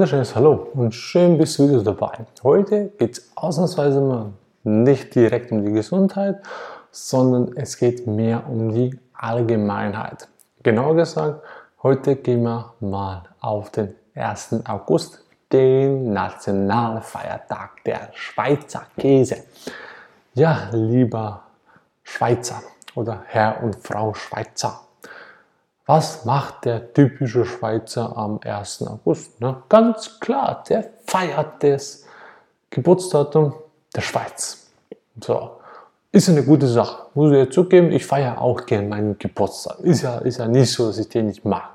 wunderschönes Hallo und schön bist du wieder dabei. Heute geht es ausnahmsweise mal nicht direkt um die Gesundheit, sondern es geht mehr um die Allgemeinheit. Genauer gesagt, heute gehen wir mal auf den 1. August, den Nationalfeiertag der Schweizer Käse. Ja, lieber Schweizer oder Herr und Frau Schweizer. Was macht der typische Schweizer am 1. August? Na, ganz klar, der feiert das Geburtsdatum der Schweiz. So, ist eine gute Sache, muss ich ja zugeben. Ich feiere auch gern meinen Geburtstag. Ist ja, ist ja nicht so, dass ich den nicht mag.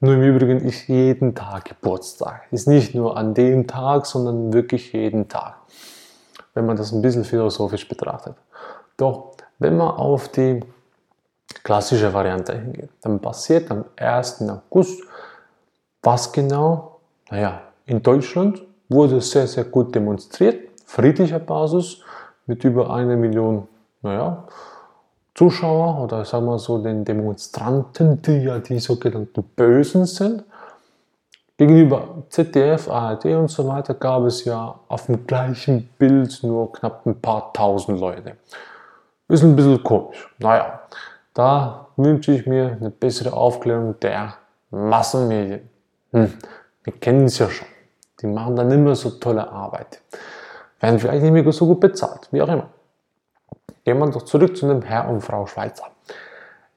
Nur im Übrigen ist jeden Tag Geburtstag. Ist nicht nur an dem Tag, sondern wirklich jeden Tag. Wenn man das ein bisschen philosophisch betrachtet. Doch, wenn man auf die klassische Variante hingeht. Dann passiert am 1. August was genau? Naja, in Deutschland wurde sehr, sehr gut demonstriert, friedlicher Basis, mit über einer Million, naja, Zuschauer oder sagen wir so den Demonstranten, die ja die sogenannten Bösen sind. Gegenüber ZDF, ARD und so weiter gab es ja auf dem gleichen Bild nur knapp ein paar tausend Leute. Ist ein bisschen komisch. Naja, da wünsche ich mir eine bessere Aufklärung der Massenmedien. Hm, wir kennen es ja schon. Die machen dann immer so tolle Arbeit. Werden vielleicht nicht mehr so gut bezahlt, wie auch immer. Gehen wir doch zurück zu dem Herr und Frau Schweizer.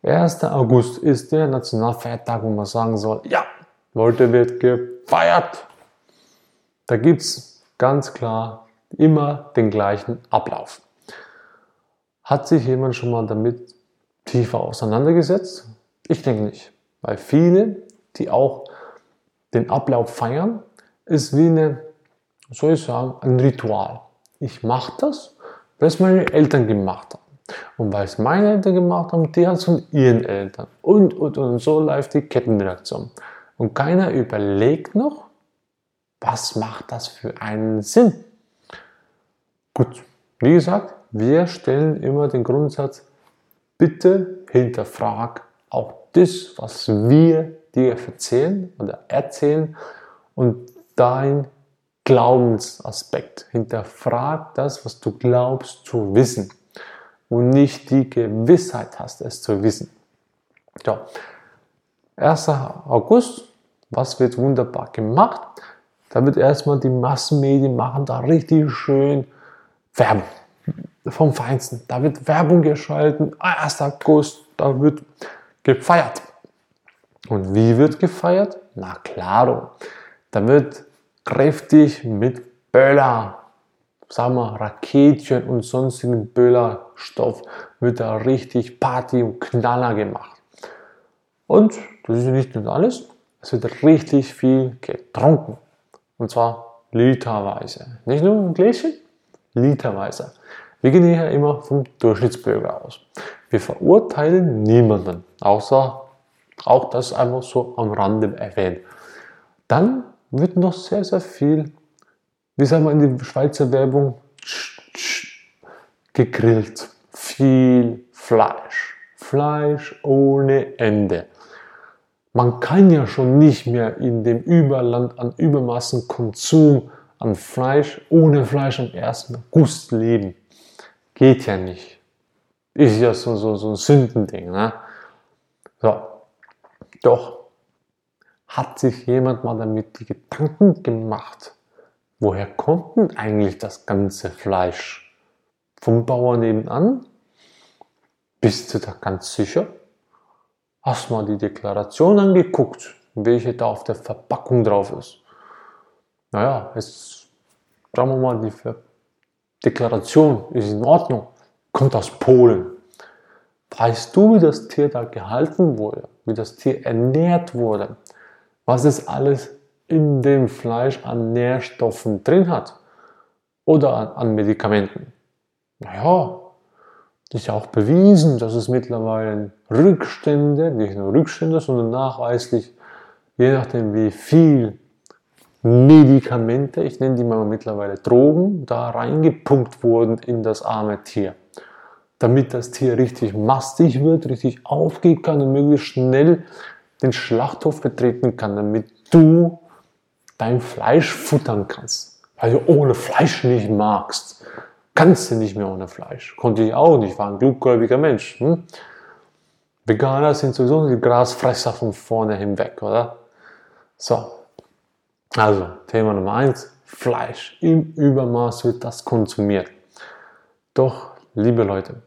1. August ist der Nationalfeiertag, wo man sagen soll, ja, heute wird gefeiert. Da gibt es ganz klar immer den gleichen Ablauf. Hat sich jemand schon mal damit tiefer auseinandergesetzt? Ich denke nicht. Weil viele, die auch den Ablauf feiern, ist wie eine, soll ich sagen, ein Ritual. Ich mache das, weil es meine Eltern gemacht haben. Und weil es meine Eltern gemacht haben, die hat es von ihren Eltern. Und, und, und so läuft die Kettenreaktion. Und keiner überlegt noch, was macht das für einen Sinn? Gut, wie gesagt, wir stellen immer den Grundsatz, bitte hinterfrag auch das, was wir dir erzählen oder erzählen und dein Glaubensaspekt. Hinterfrag das, was du glaubst zu wissen und nicht die Gewissheit hast, es zu wissen. So. 1. August, was wird wunderbar gemacht? Da wird erstmal die Massenmedien machen da richtig schön Werbung vom Feinsten. Da wird Werbung geschalten, 1. August, da wird gefeiert. Und wie wird gefeiert? Na klaro, da wird kräftig mit Böller, sagen wir Raketchen und sonstigen Böllerstoff, wird da richtig Party und Knaller gemacht. Und das ist nicht nur alles, es wird richtig viel getrunken. Und zwar literweise. Nicht nur ein Gläschen, literweise. Wir gehen hier immer vom Durchschnittsbürger aus. Wir verurteilen niemanden, außer auch das einfach so am Rande erwähnt. Dann wird noch sehr, sehr viel, wie sagen wir in der Schweizer Werbung, gegrillt. Viel Fleisch. Fleisch ohne Ende. Man kann ja schon nicht mehr in dem Überland an Übermaßen Konsum an Fleisch ohne Fleisch am ersten August leben. Geht ja nicht. Ist ja so, so, so ein Sündending. Ne? So. Doch hat sich jemand mal damit die Gedanken gemacht, woher kommt denn eigentlich das ganze Fleisch? Vom Bauern nebenan? Bist du da ganz sicher? Hast mal die Deklaration angeguckt, welche da auf der Verpackung drauf ist? Naja, jetzt schauen wir mal die Verpackung Deklaration ist in Ordnung, kommt aus Polen. Weißt du, wie das Tier da gehalten wurde, wie das Tier ernährt wurde, was es alles in dem Fleisch an Nährstoffen drin hat oder an, Medikamenten? Naja, ist ja auch bewiesen, dass es mittlerweile Rückstände, nicht nur Rückstände, sondern nachweislich, je nachdem wie viel Medikamente, ich nenne die mal mittlerweile Drogen, da reingepumpt wurden in das arme Tier. Damit das Tier richtig mastig wird, richtig aufgehen kann und möglichst schnell den Schlachthof betreten kann, damit du dein Fleisch futtern kannst, weil du ohne Fleisch nicht magst. Kannst du nicht mehr ohne Fleisch. Konnte ich auch nicht, war ein gutgläubiger Mensch. Hm? Veganer sind sowieso die Grasfresser von vorne hinweg, oder? So. Also, Thema Nummer eins: Fleisch. Im Übermaß wird das konsumiert. Doch, liebe Leute,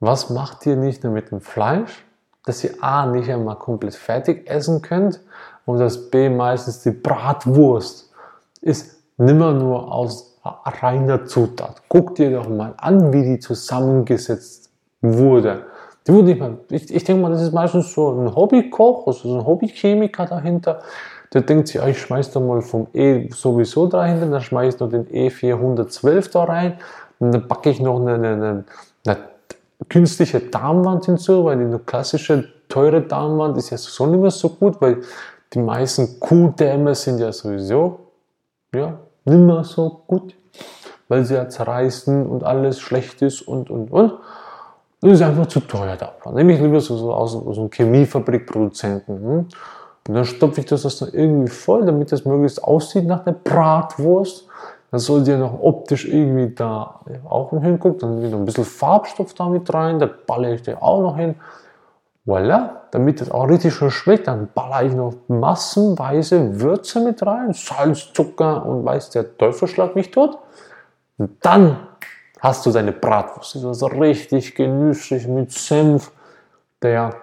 was macht ihr nicht nur mit dem Fleisch, dass ihr A nicht einmal komplett fertig essen könnt und das B meistens die Bratwurst ist nimmer nur aus reiner Zutat. Guckt ihr doch mal an, wie die zusammengesetzt wurde. Die wurde nicht mal, ich, ich denke mal, das ist meistens so ein Hobbykoch, also so ein Hobbychemiker dahinter. Der denkt sich, ich schmeiß da mal vom E sowieso dahinter, dann schmeiß ich noch den E412 da rein, dann packe ich noch eine, eine, eine künstliche Darmwand hinzu, weil die klassische teure Darmwand ist ja so nicht mehr so gut, weil die meisten Kuhdämme sind ja sowieso ja, nicht mehr so gut, weil sie ja zerreißen und alles schlecht ist und und und. Das ist einfach zu teuer da. Nehme ich lieber so, so aus, aus einem Chemiefabrikproduzenten. Hm? Und dann stopfe ich das, das irgendwie voll, damit das möglichst aussieht nach der Bratwurst. Dann soll ja noch optisch irgendwie da auch noch hingucken. Dann wieder ein bisschen Farbstoff da mit rein. Da baller ich den auch noch hin. Voilà, damit das auch richtig schön schmeckt, dann baller ich noch massenweise Würze mit rein. Salz, Zucker und weiß der Teufel schlag mich tot. Und dann hast du deine Bratwurst. Das ist also richtig genüsslich mit Senf, der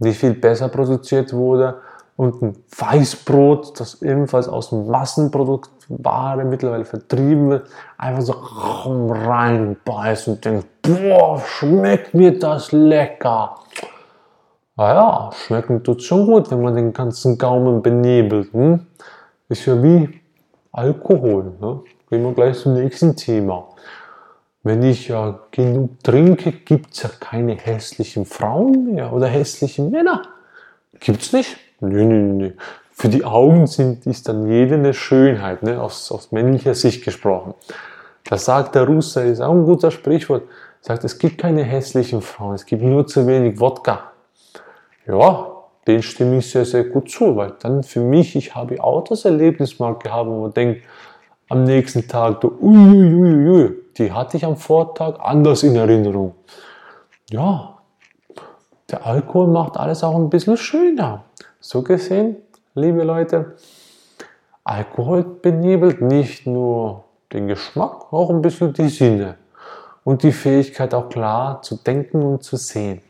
nicht viel besser produziert wurde und ein Weißbrot, das ebenfalls aus Massenproduktware mittlerweile vertrieben wird, einfach so reinbeißen und denkt, boah, schmeckt mir das lecker. Naja, schmecken tut schon gut, wenn man den ganzen Gaumen benebelt. Hm? Ist ja wie Alkohol. Ne? Gehen wir gleich zum nächsten Thema. Wenn ich ja genug trinke, gibt es ja keine hässlichen Frauen mehr oder hässlichen Männer. Gibt's nicht? Nö, nö, nö. Für die Augen sind, ist dann jede eine Schönheit, ne? aus, aus männlicher Sicht gesprochen. Das sagt der Russe, ist auch ein guter Sprichwort. Sagt, es gibt keine hässlichen Frauen, es gibt nur zu wenig Wodka. Ja, den stimme ich sehr, sehr gut zu, weil dann für mich, ich habe auch das Erlebnis mal gehabt, wo man denkt, am nächsten Tag, du, uiuiui, die hatte ich am Vortag anders in Erinnerung. Ja, der Alkohol macht alles auch ein bisschen schöner. So gesehen, liebe Leute, Alkohol benebelt nicht nur den Geschmack, auch ein bisschen die Sinne und die Fähigkeit auch klar zu denken und zu sehen.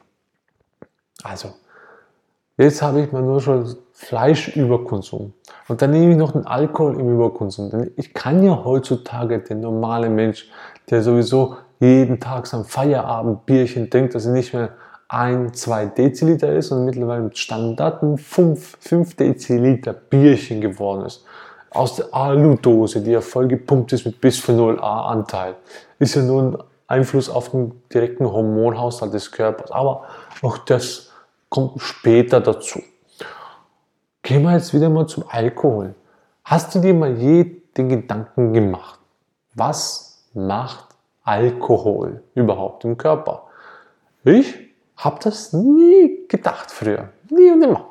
Also, jetzt habe ich mal nur schon Fleischüberkonsum und dann nehme ich noch den Alkohol im Überkonsum. Denn ich kann ja heutzutage den normalen Mensch, der sowieso jeden Tag sein Feierabendbierchen denkt, dass er nicht mehr ein, zwei Deziliter ist und mittlerweile mit Standarden 5, 5 Deziliter Bierchen geworden ist. Aus der Aludose, die ja voll gepumpt ist mit Bisphenol A Anteil, ist ja nur ein Einfluss auf den direkten Hormonhaushalt des Körpers. Aber auch das kommt später dazu. Gehen wir jetzt wieder mal zum Alkohol. Hast du dir mal je den Gedanken gemacht, was macht Alkohol überhaupt im Körper? Ich habe das nie gedacht früher. Nie und immer.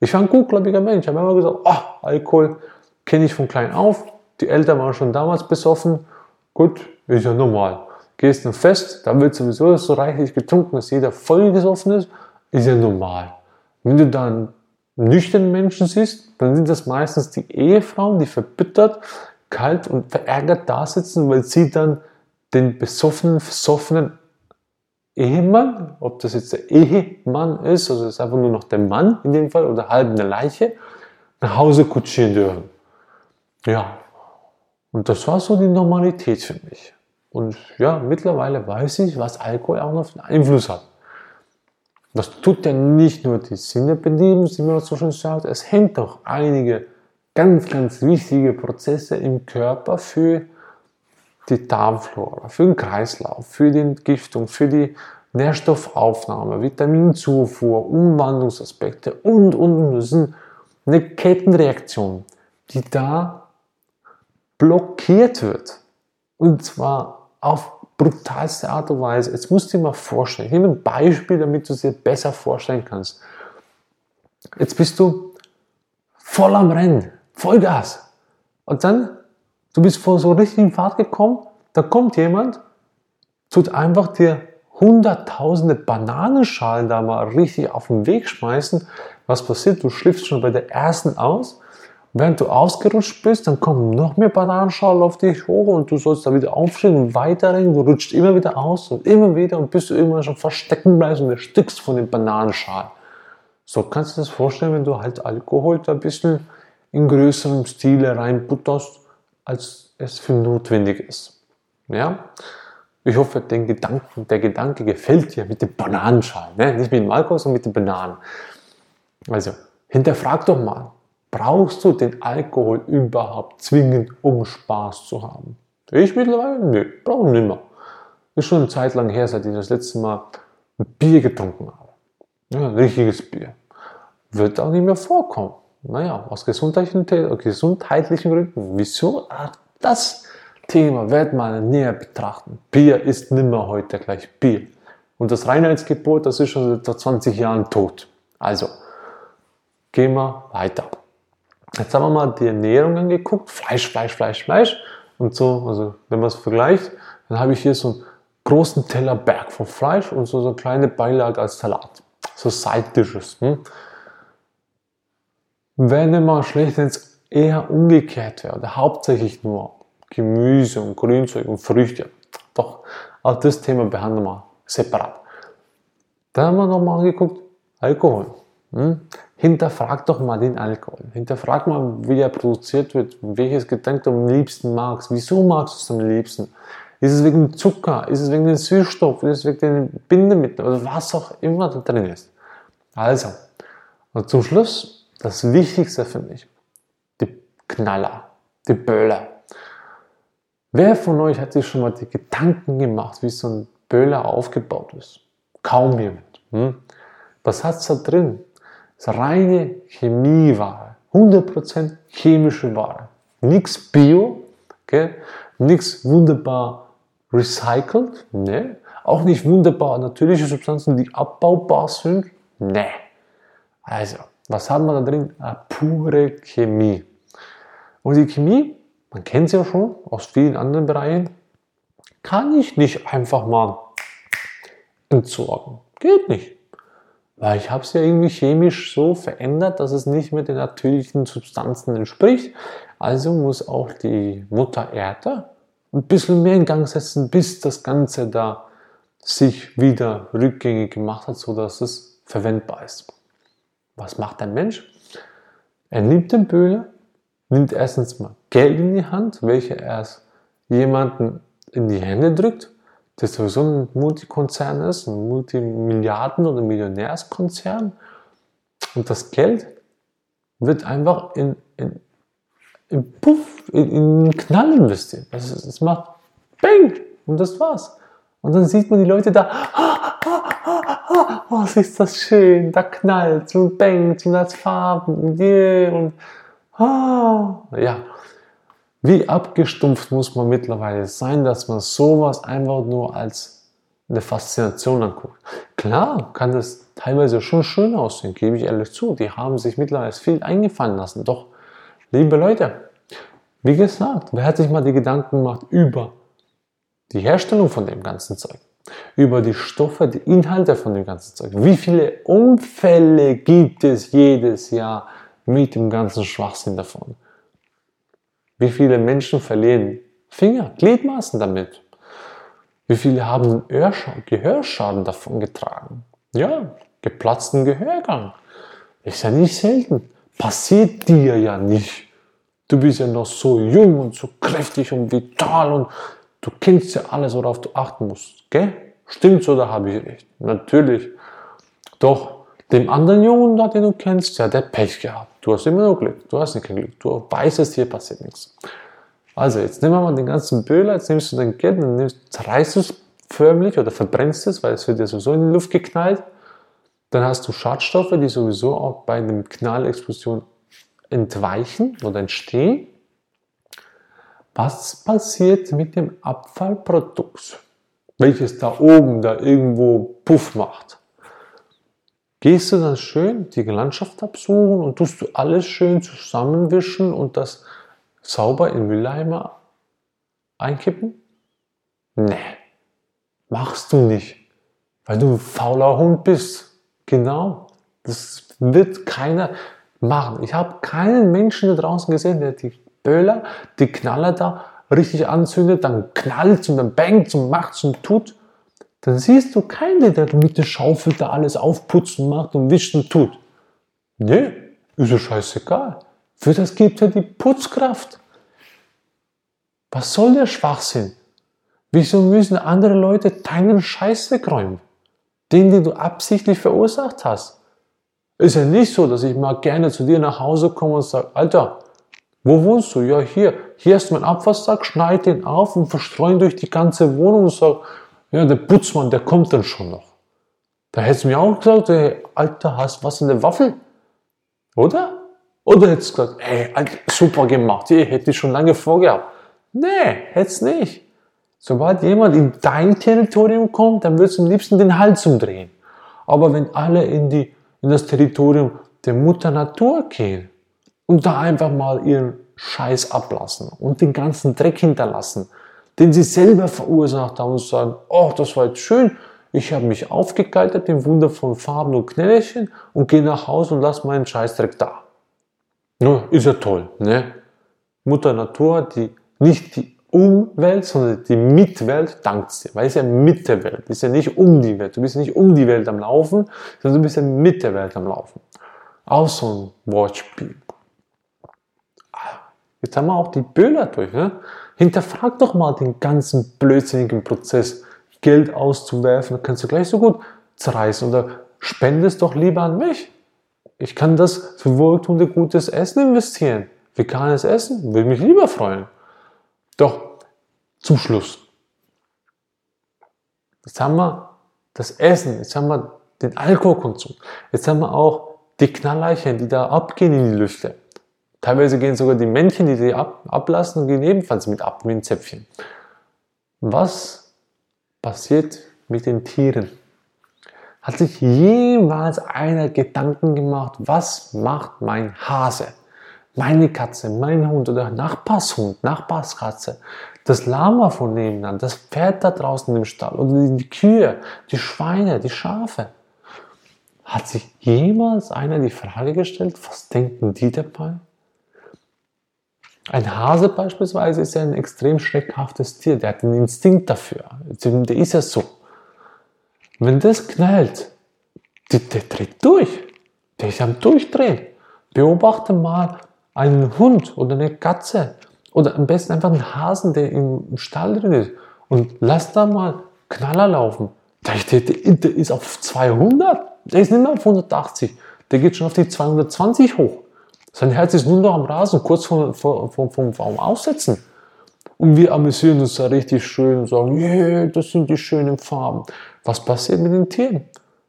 Ich war ein gutgläubiger Mensch. Ich habe immer gesagt, oh, Alkohol kenne ich von klein auf. Die Eltern waren schon damals besoffen. Gut, ist ja normal. Gehst dann fest, da wird sowieso so reichlich getrunken, dass jeder voll gesoffen ist. Ist ja normal. Wenn du dann nüchternen Menschen siehst, dann sind das meistens die Ehefrauen, die verbittert, kalt und verärgert da sitzen, weil sie dann den besoffenen, versoffenen Ehemann, ob das jetzt der Ehemann ist, also ist einfach nur noch der Mann in dem Fall oder halb eine Leiche, nach Hause kutschieren dürfen. Ja, und das war so die Normalität für mich. Und ja, mittlerweile weiß ich, was Alkohol auch noch für einen Einfluss hat. Das tut ja nicht nur die Sinne beleben, wie man so schön sagt, es hängt auch einige ganz, ganz wichtige Prozesse im Körper für die Darmflora, für den Kreislauf, für die Entgiftung, für die Nährstoffaufnahme, Vitaminzufuhr, Umwandlungsaspekte und, und, und. Das ist eine Kettenreaktion, die da blockiert wird. Und zwar auf brutalste Art und Weise. Jetzt musst du dir mal vorstellen, ich nehme ein Beispiel, damit du es dir besser vorstellen kannst. Jetzt bist du voll am Rennen. Vollgas. Und dann, du bist vor so richtigen Fahrt gekommen, da kommt jemand, tut einfach dir hunderttausende Bananenschalen da mal richtig auf den Weg schmeißen. Was passiert? Du schliffst schon bei der ersten aus. Während du ausgerutscht bist, dann kommen noch mehr Bananenschalen auf dich hoch und du sollst da wieder aufstehen und weiterrennen. Du rutscht immer wieder aus und immer wieder und bis du irgendwann schon verstecken bleibst und erstickst von den Bananenschalen. So kannst du dir das vorstellen, wenn du halt Alkohol da ein bisschen in größerem Stile reinbutterst, als es für notwendig ist. Ja? Ich hoffe, den Gedanken, der Gedanke gefällt dir mit den Bananenschalen. Ne? Nicht mit dem Alkohol, sondern mit den Bananen. Also, hinterfrag doch mal, brauchst du den Alkohol überhaupt zwingend, um Spaß zu haben? Ich mittlerweile? Nö, brauche nicht mehr. Ist schon eine Zeit lang her, seit ich das letzte Mal ein Bier getrunken habe. Ja, ein richtiges Bier. Wird auch nicht mehr vorkommen. Naja, aus gesundheitlichen, gesundheitlichen Gründen. Wieso? Ach, das Thema werden wir näher betrachten. Bier ist nimmer heute gleich Bier. Und das Reinheitsgebot, das ist schon seit 20 Jahren tot. Also, gehen wir weiter. Jetzt haben wir mal die Ernährung angeguckt. Fleisch, Fleisch, Fleisch, Fleisch. Und so, also wenn man es vergleicht, dann habe ich hier so einen großen Tellerberg von Fleisch und so, so eine kleine Beilage als Salat. So Side-Dishes. Hm? Wenn mal schlecht, wenn es eher umgekehrt wäre, oder hauptsächlich nur Gemüse und Grünzeug und Früchte. Doch auch das Thema behandeln wir separat. Dann haben wir nochmal angeguckt, Alkohol. Hm? Hinterfrag doch mal den Alkohol. Hinterfrag mal, wie er produziert wird, welches Getränk du am liebsten magst. Wieso magst du es am liebsten? Ist es wegen Zucker? Ist es wegen dem Süßstoff? Ist es wegen den Bindemitteln? Oder was auch immer da drin ist. Also, und zum Schluss, das Wichtigste für mich, die Knaller, die Böller. Wer von euch hat sich schon mal die Gedanken gemacht, wie so ein Böller aufgebaut ist? Kaum jemand. Hm? Was hat es da drin? Das ist reine Chemieware. 100% chemische Ware. Nichts Bio, okay? nichts wunderbar recycelt, ne? auch nicht wunderbar natürliche Substanzen, die abbaubar sind, ne. Also, was haben wir da drin? Eine pure Chemie. Und die Chemie man kennt sie ja schon aus vielen anderen Bereichen, kann ich nicht einfach mal entsorgen. Geht nicht. Weil ich habe es ja irgendwie chemisch so verändert, dass es nicht mit den natürlichen Substanzen entspricht. Also muss auch die Mutter Erde ein bisschen mehr in Gang setzen, bis das Ganze da sich wieder rückgängig gemacht hat, sodass es verwendbar ist. Was macht ein Mensch? Er nimmt den Böhle, nimmt erstens mal Geld in die Hand, welche er jemanden in die Hände drückt, der sowieso ein Multikonzern ist, ein Multimilliarden- oder Millionärskonzern. Und das Geld wird einfach in, in, in Puff, in, in Knall investiert. Also es macht Bang! Und das war's. Und dann sieht man die Leute da, oh, was ist das schön, da knallt und bangt und hat Farben und yeah, und ah, ja. Wie abgestumpft muss man mittlerweile sein, dass man sowas einfach nur als eine Faszination anguckt. Klar kann das teilweise schon schön aussehen, gebe ich ehrlich zu. Die haben sich mittlerweile viel eingefallen lassen. Doch, liebe Leute, wie gesagt, wer hat sich mal die Gedanken gemacht über die Herstellung von dem ganzen Zeug? Über die Stoffe, die Inhalte von dem ganzen Zeug. Wie viele Unfälle gibt es jedes Jahr mit dem ganzen Schwachsinn davon? Wie viele Menschen verlieren Finger, Gliedmaßen damit? Wie viele haben Gehörschaden davon getragen? Ja, geplatzten Gehörgang. Ist ja nicht selten. Passiert dir ja nicht. Du bist ja noch so jung und so kräftig und vital und du kennst ja alles, worauf du achten musst. Gell? Stimmt's oder habe ich recht? Natürlich. Doch dem anderen Jungen, den du kennst, der Pech gehabt. Du hast immer nur Glück. Du hast nicht kein Glück. Du weißt es, hier passiert nichts. Also, jetzt nehmen wir mal den ganzen Böhler, jetzt nimmst du dein Geld und nimmst, zerreißt es förmlich oder verbrennst es, weil es wird ja sowieso in die Luft geknallt. Dann hast du Schadstoffe, die sowieso auch bei einer Knallexplosion entweichen oder entstehen. Was passiert mit dem Abfallprodukt, welches da oben da irgendwo Puff macht? gehst du dann schön die Landschaft absuchen und tust du alles schön zusammenwischen und das sauber in Mülleimer einkippen? Nee, machst du nicht, weil du ein fauler Hund bist. Genau, das wird keiner machen. Ich habe keinen Menschen da draußen gesehen, der die Böller, die Knaller da richtig anzündet, dann knallt und dann bangt und macht und tut. Dann siehst du keinen, der mit der Schaufel da alles aufputzen macht und wischt und tut. Nee, ist ja scheißegal. Für das gibt er die Putzkraft. Was soll der Schwachsinn? Wieso müssen andere Leute deinen Scheiß wegräumen? Den, den du absichtlich verursacht hast. Ist ja nicht so, dass ich mal gerne zu dir nach Hause komme und sage, Alter, wo wohnst du? Ja, hier. Hier ist mein Abwassersack, schneid den auf und verstreuen durch die ganze Wohnung und sag, ja, der Putzmann, der kommt dann schon noch. Da hättest du mir auch gesagt, hey, Alter, hast was in der Waffel? Oder? Oder hättest du gesagt, hey, super gemacht, ich hätte ich schon lange vorgehabt. Nee, hättest nicht. Sobald jemand in dein Territorium kommt, dann würdest du am liebsten den Hals umdrehen. Aber wenn alle in, die, in das Territorium der Mutter Natur gehen und da einfach mal ihren Scheiß ablassen und den ganzen Dreck hinterlassen, den sie selber verursacht haben und sagen, oh, das war jetzt schön, ich habe mich aufgekaltert in wundervollen Farben und Knällerchen und gehe nach Hause und lasse meinen Scheißdreck da. Ja, ist ja toll, ne? Mutter Natur, die nicht die Umwelt, sondern die Mitwelt dankt dir, weil es ja mit der Welt, ist ja nicht um die Welt. Du bist nicht um die Welt am Laufen, sondern du bist ja mit der Welt am Laufen. Auch so ein Wortspiel. Jetzt haben wir auch die Böhler durch. Ne? Hinterfrag doch mal den ganzen blödsinnigen Prozess, Geld auszuwerfen. Kannst du gleich so gut zerreißen. Oder spendest doch lieber an mich. Ich kann das für wohltuende gutes Essen investieren. Veganes Essen würde mich lieber freuen. Doch, zum Schluss. Jetzt haben wir das Essen, jetzt haben wir den Alkoholkonsum, jetzt haben wir auch die Knalleichen, die da abgehen in die Lüfte. Teilweise gehen sogar die Männchen, die sie ab, ablassen, gehen ebenfalls mit ab, wie ein Zäpfchen. Was passiert mit den Tieren? Hat sich jemals einer Gedanken gemacht, was macht mein Hase? meine Katze, mein Hund oder Nachbarshund, Nachbarskatze, das Lama von nebenan, das Pferd da draußen im Stall oder die Kühe, die Schweine, die Schafe. Hat sich jemals einer die Frage gestellt, was denken die dabei? Ein Hase beispielsweise ist ja ein extrem schreckhaftes Tier, der hat einen Instinkt dafür. Der ist ja so. Wenn das knallt, der, der dreht durch. Der ist am Durchdrehen. Beobachte mal, einen Hund oder eine Katze oder am besten einfach einen Hasen, der im Stall drin ist und lass da mal Knaller laufen. Der, der, der ist auf 200, der ist nicht mehr auf 180, der geht schon auf die 220 hoch. Sein Herz ist nur noch am Rasen, kurz vom, vom, vom, vom Aussetzen. Und wir amüsieren uns da richtig schön und sagen, yeah, das sind die schönen Farben. Was passiert mit den Tieren?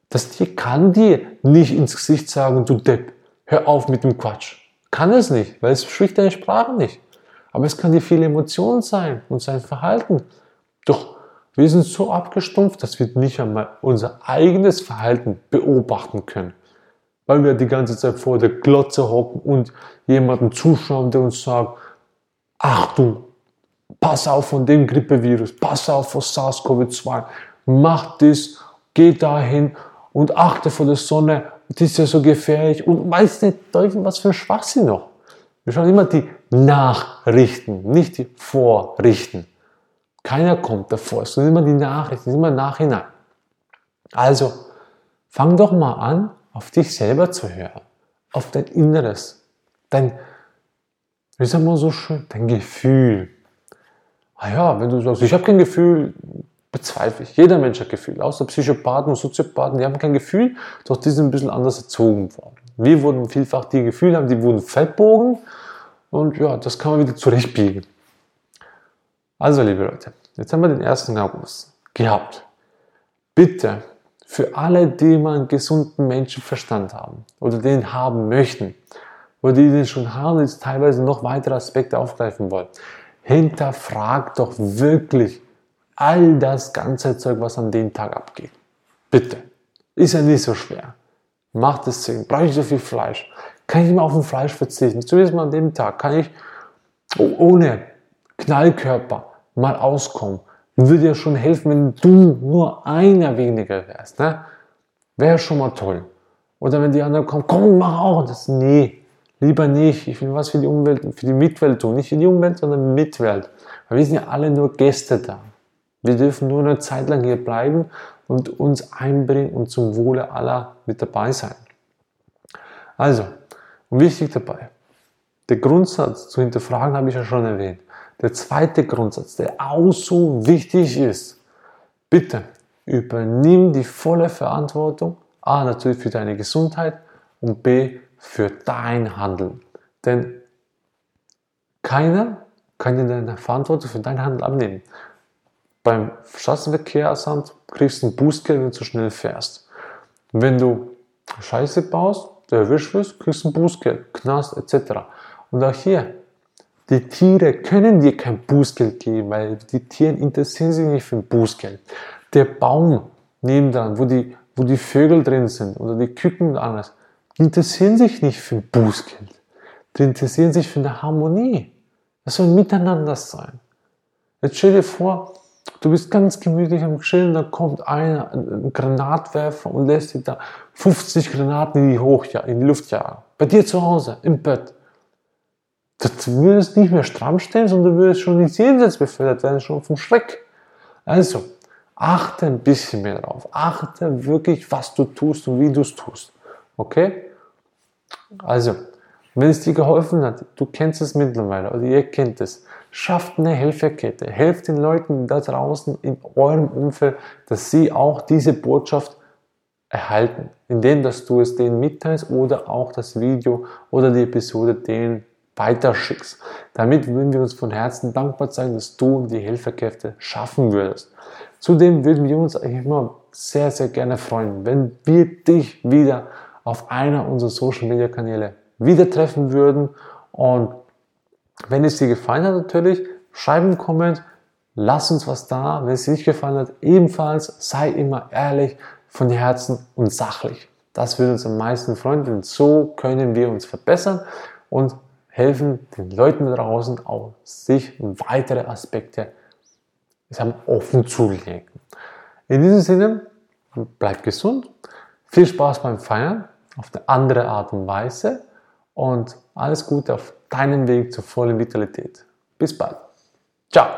Das Tier kann dir nicht ins Gesicht sagen, du Depp, hör auf mit dem Quatsch. Kann es nicht, weil es spricht deine Sprache nicht. Aber es kann die viele Emotionen sein und sein Verhalten. Doch wir sind so abgestumpft, dass wir nicht einmal unser eigenes Verhalten beobachten können. Weil wir die ganze Zeit vor der Glotze hocken und jemanden zuschauen, der uns sagt, ach du, pass auf von dem Grippevirus, pass auf vor SARS-CoV-2, mach das, geh dahin und achte vor der Sonne das ist ja so gefährlich und weiß nicht, was für ein Schwachsinn noch. Wir schauen immer die Nachrichten, nicht die Vorrichten. Keiner kommt davor, es sind immer die Nachrichten, es sind immer Nachhinein. Also, fang doch mal an, auf dich selber zu hören, auf dein Inneres, dein, wie sagen wir so schön, dein Gefühl. Ah ja, wenn du sagst, ich habe kein Gefühl, bezweifle ich. Jeder Mensch hat Gefühle, außer Psychopathen und Soziopathen, die haben kein Gefühl, doch die sind ein bisschen anders erzogen worden. Wir wurden vielfach die Gefühle haben, die wurden fettbogen und ja, das kann man wieder zurechtbiegen. Also, liebe Leute, jetzt haben wir den 1. August gehabt. Bitte, für alle, die mal einen gesunden Menschenverstand haben oder den haben möchten, oder die den schon haben jetzt teilweise noch weitere Aspekte aufgreifen wollen, hinterfragt doch wirklich all das ganze Zeug, was an dem Tag abgeht. Bitte. Ist ja nicht so schwer. Macht es Sinn? Brauche ich so viel Fleisch? Kann ich immer auf ein Fleisch verzichten? Zumindest mal an dem Tag kann ich ohne Knallkörper mal auskommen. Würde dir schon helfen, wenn du nur einer weniger wärst. Ne? Wäre schon mal toll. Oder wenn die anderen kommen, komm, mach auch das. Nee, lieber nicht. Ich will was für die Umwelt, für die Mitwelt tun. Nicht für die Umwelt, sondern Mitwelt. Weil wir sind ja alle nur Gäste da. Wir dürfen nur eine Zeit lang hier bleiben und uns einbringen und zum Wohle aller mit dabei sein. Also, und wichtig dabei, der Grundsatz zu hinterfragen habe ich ja schon erwähnt. Der zweite Grundsatz, der auch so wichtig ist, bitte übernimm die volle Verantwortung, a natürlich für deine Gesundheit und b für dein Handeln. Denn keiner kann dir deine Verantwortung für dein Handeln abnehmen. Beim Straßenverkehrsamt kriegst du ein Bußgeld, wenn du zu schnell fährst. Wenn du Scheiße baust, der erwischt wirst, kriegst du ein Bußgeld, Knast etc. Und auch hier, die Tiere können dir kein Bußgeld geben, weil die Tiere interessieren sich nicht für ein Bußgeld. Der Baum nebendran, wo die, wo die Vögel drin sind oder die Küken und alles, die interessieren sich nicht für ein Bußgeld. Die interessieren sich für eine Harmonie. Das soll miteinander sein. Jetzt stell dir vor, Du bist ganz gemütlich am Chillen, da kommt einer, ein Granatwerfer und lässt dir da 50 Granaten in die, Hoch, in die Luft jagen. Bei dir zu Hause, im Bett. Du würdest nicht mehr stramm stehen, sondern du würdest schon ins Jenseits befördert werden, schon vom Schreck. Also, achte ein bisschen mehr drauf. Achte wirklich, was du tust und wie du es tust. Okay? Also, wenn es dir geholfen hat, du kennst es mittlerweile oder ihr kennt es, schafft eine Helferkette. Helft den Leuten da draußen in eurem Umfeld, dass sie auch diese Botschaft erhalten, indem dass du es denen mitteilst oder auch das Video oder die Episode denen weiterschickst. Damit würden wir uns von Herzen dankbar sein, dass du die Helferkräfte schaffen würdest. Zudem würden wir uns immer sehr, sehr gerne freuen, wenn wir dich wieder auf einer unserer Social Media Kanäle wieder treffen würden. Und wenn es dir gefallen hat, natürlich, schreib einen Comment, lass uns was da. Wenn es dir nicht gefallen hat, ebenfalls sei immer ehrlich, von Herzen und sachlich. Das würde uns am meisten freuen, denn so können wir uns verbessern und helfen den Leuten da draußen auch, sich weitere Aspekte offen zu legen. In diesem Sinne, bleib gesund, viel Spaß beim Feiern auf eine andere Art und Weise und alles Gute auf deinem Weg zur vollen Vitalität. Bis bald. Ciao.